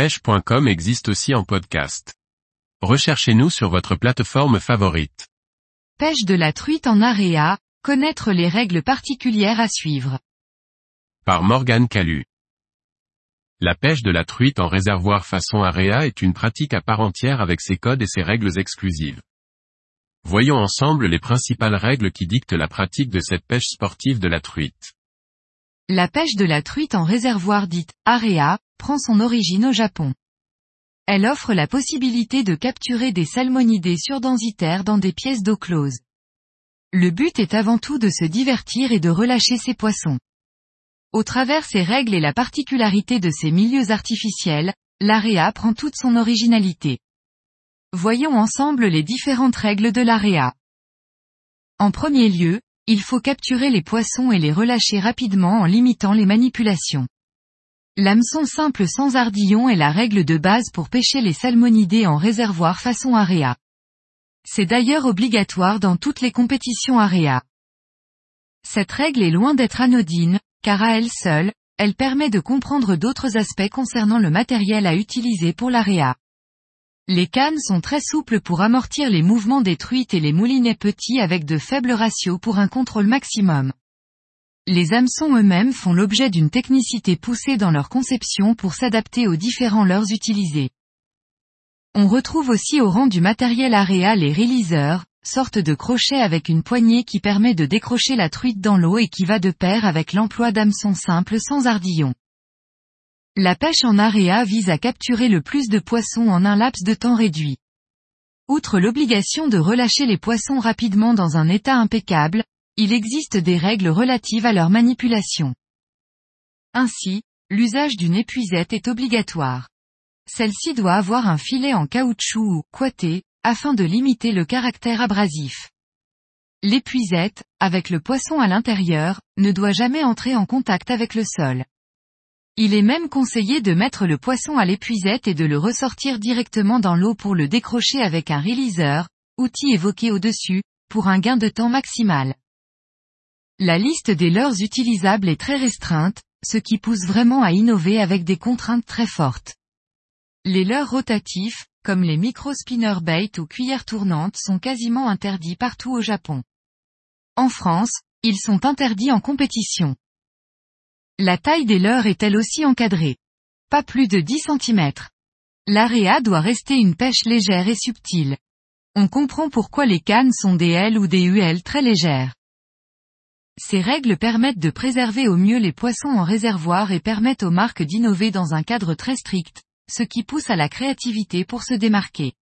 pêche.com existe aussi en podcast. Recherchez-nous sur votre plateforme favorite. Pêche de la truite en area, connaître les règles particulières à suivre. Par Morgane Calu. La pêche de la truite en réservoir façon area est une pratique à part entière avec ses codes et ses règles exclusives. Voyons ensemble les principales règles qui dictent la pratique de cette pêche sportive de la truite. La pêche de la truite en réservoir dite area prend son origine au Japon. Elle offre la possibilité de capturer des salmonidés surdensitaires dans des pièces d'eau close. Le but est avant tout de se divertir et de relâcher ses poissons. Au travers ces règles et la particularité de ces milieux artificiels, l'area prend toute son originalité. Voyons ensemble les différentes règles de l'area. En premier lieu, il faut capturer les poissons et les relâcher rapidement en limitant les manipulations. L'hameçon simple sans ardillon est la règle de base pour pêcher les salmonidés en réservoir façon area. C'est d'ailleurs obligatoire dans toutes les compétitions area. Cette règle est loin d'être anodine, car à elle seule, elle permet de comprendre d'autres aspects concernant le matériel à utiliser pour l'area. Les cannes sont très souples pour amortir les mouvements des truites et les moulinets petits avec de faibles ratios pour un contrôle maximum. Les hameçons eux-mêmes font l'objet d'une technicité poussée dans leur conception pour s'adapter aux différents leurres utilisés. On retrouve aussi au rang du matériel area les releasers, sorte de crochet avec une poignée qui permet de décrocher la truite dans l'eau et qui va de pair avec l'emploi d'hameçons simples sans ardillon. La pêche en area vise à capturer le plus de poissons en un laps de temps réduit. Outre l'obligation de relâcher les poissons rapidement dans un état impeccable, il existe des règles relatives à leur manipulation. Ainsi, l'usage d'une épuisette est obligatoire. Celle-ci doit avoir un filet en caoutchouc ou quatté, afin de limiter le caractère abrasif. L'épuisette, avec le poisson à l'intérieur, ne doit jamais entrer en contact avec le sol. Il est même conseillé de mettre le poisson à l'épuisette et de le ressortir directement dans l'eau pour le décrocher avec un releaser, outil évoqué au-dessus, pour un gain de temps maximal. La liste des leurres utilisables est très restreinte, ce qui pousse vraiment à innover avec des contraintes très fortes. Les leurres rotatifs, comme les micro-spinner bait ou cuillères tournantes sont quasiment interdits partout au Japon. En France, ils sont interdits en compétition. La taille des leurres est elle aussi encadrée. Pas plus de 10 cm. L'area doit rester une pêche légère et subtile. On comprend pourquoi les cannes sont des L ou des UL très légères. Ces règles permettent de préserver au mieux les poissons en réservoir et permettent aux marques d'innover dans un cadre très strict, ce qui pousse à la créativité pour se démarquer.